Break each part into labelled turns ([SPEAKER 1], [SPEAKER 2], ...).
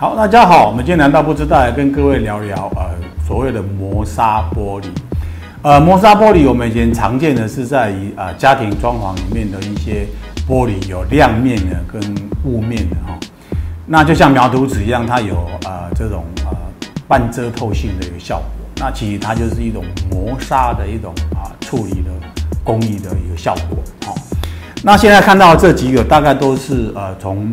[SPEAKER 1] 好，大家好，我们今天难道不知道来跟各位聊聊呃所谓的磨砂玻璃。呃，磨砂玻璃我们以前常见的是在于啊、家庭装潢里面的一些玻璃有亮面的跟雾面的哈、那就像描图纸一样，它有呃这种呃半遮透性的一个效果。那其实它就是一种磨砂的一种啊、处理的工艺的一个效果。好、哦，那现在看到这几个大概都是呃从。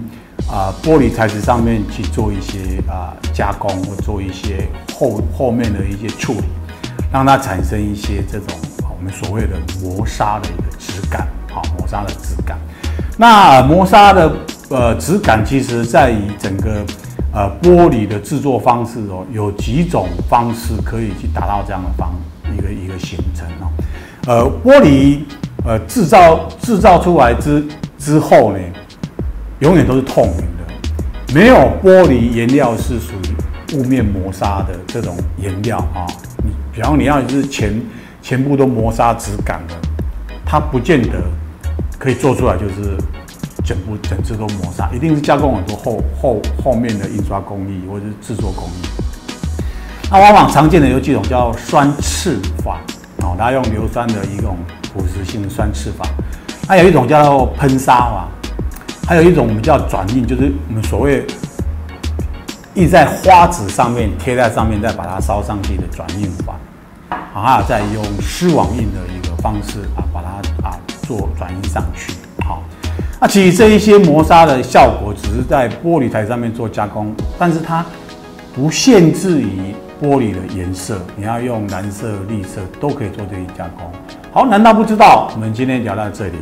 [SPEAKER 1] 啊，玻璃材质上面去做一些啊加工，或做一些后后面的一些处理，让它产生一些这种我们所谓的磨砂的一个质感，好，磨砂的质感。那磨砂的呃质感，其实在于整个呃玻璃的制作方式哦，有几种方式可以去达到这样的方一个一个形成哦。呃，玻璃呃制造制造出来之之后呢，永远都是透明的，没有玻璃颜料是属于雾面磨砂的这种颜料啊。你比方你要是全全部都磨砂质感的，它不见得可以做出来，就是整部整只都磨砂，一定是加工很多后后后面的印刷工艺或者是制作工艺。那往往常见的有几种叫酸刺法，哦，它用硫酸的一种腐蚀性酸刺法，还有一种叫做喷砂法。还有一种我们叫转印，就是我们所谓印在花纸上面，贴在上面，再把它烧上去的转印法。啊，再用丝网印的一个方式啊，把它啊做转印上去。好，那其实这一些磨砂的效果只是在玻璃台上面做加工，但是它不限制于玻璃的颜色，你要用蓝色、绿色都可以做这一加工。好，难道不知道？我们今天聊到这里。